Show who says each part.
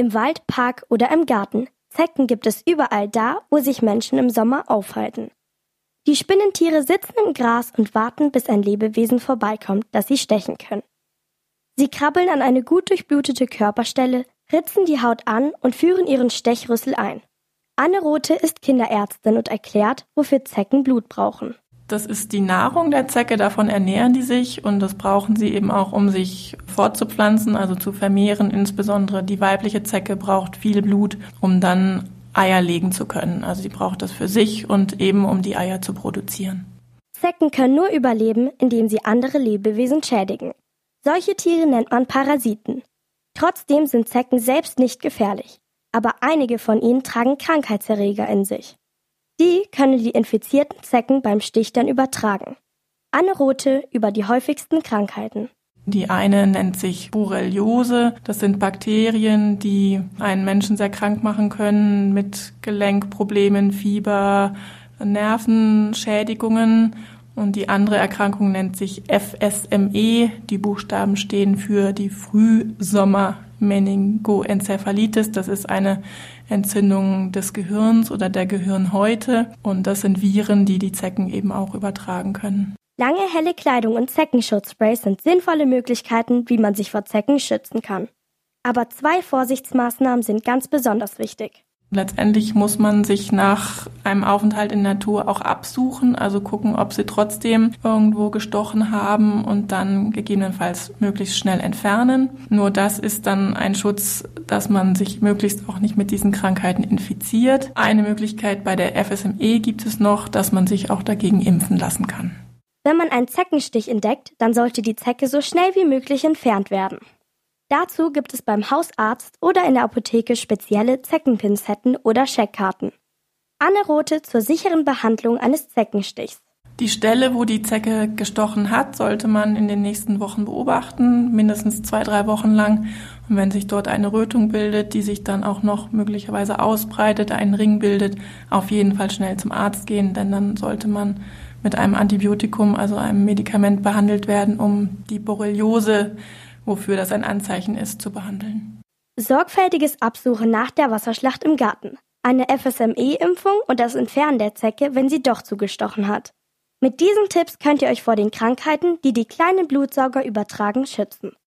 Speaker 1: Im Wald, Park oder im Garten. Zecken gibt es überall da, wo sich Menschen im Sommer aufhalten. Die Spinnentiere sitzen im Gras und warten, bis ein Lebewesen vorbeikommt, das sie stechen können. Sie krabbeln an eine gut durchblutete Körperstelle, ritzen die Haut an und führen ihren Stechrüssel ein. Anne Rote ist Kinderärztin und erklärt, wofür Zecken Blut brauchen.
Speaker 2: Das ist die Nahrung der Zecke, davon ernähren die sich und das brauchen sie eben auch, um sich fortzupflanzen, also zu vermehren. Insbesondere die weibliche Zecke braucht viel Blut, um dann Eier legen zu können. Also sie braucht das für sich und eben um die Eier zu produzieren.
Speaker 1: Zecken können nur überleben, indem sie andere Lebewesen schädigen. Solche Tiere nennt man Parasiten. Trotzdem sind Zecken selbst nicht gefährlich, aber einige von ihnen tragen Krankheitserreger in sich. Die können die infizierten Zecken beim Stich dann übertragen. Anne Rote über die häufigsten Krankheiten.
Speaker 2: Die eine nennt sich Borreliose. Das sind Bakterien, die einen Menschen sehr krank machen können mit Gelenkproblemen, Fieber, Nervenschädigungen. Und die andere Erkrankung nennt sich FSME. Die Buchstaben stehen für die Frühsommer-Meningoenzephalitis. Das ist eine Entzündung des Gehirns oder der Gehirnhäute. Und das sind Viren, die die Zecken eben auch übertragen können.
Speaker 1: Lange helle Kleidung und Zeckenschutzsprays sind sinnvolle Möglichkeiten, wie man sich vor Zecken schützen kann. Aber zwei Vorsichtsmaßnahmen sind ganz besonders wichtig.
Speaker 2: Letztendlich muss man sich nach einem Aufenthalt in Natur auch absuchen, also gucken, ob sie trotzdem irgendwo gestochen haben und dann gegebenenfalls möglichst schnell entfernen. Nur das ist dann ein Schutz, dass man sich möglichst auch nicht mit diesen Krankheiten infiziert. Eine Möglichkeit bei der FSME gibt es noch, dass man sich auch dagegen impfen lassen kann.
Speaker 1: Wenn man einen Zeckenstich entdeckt, dann sollte die Zecke so schnell wie möglich entfernt werden. Dazu gibt es beim Hausarzt oder in der Apotheke spezielle Zeckenpinzetten oder Scheckkarten. Anne Rote zur sicheren Behandlung eines Zeckenstichs.
Speaker 2: Die Stelle, wo die Zecke gestochen hat, sollte man in den nächsten Wochen beobachten, mindestens zwei, drei Wochen lang. Und wenn sich dort eine Rötung bildet, die sich dann auch noch möglicherweise ausbreitet, einen Ring bildet, auf jeden Fall schnell zum Arzt gehen, denn dann sollte man mit einem Antibiotikum, also einem Medikament behandelt werden, um die Borreliose wofür das ein Anzeichen ist, zu behandeln.
Speaker 1: Sorgfältiges Absuchen nach der Wasserschlacht im Garten, eine FSME-Impfung und das Entfernen der Zecke, wenn sie doch zugestochen hat. Mit diesen Tipps könnt ihr euch vor den Krankheiten, die die kleinen Blutsauger übertragen, schützen.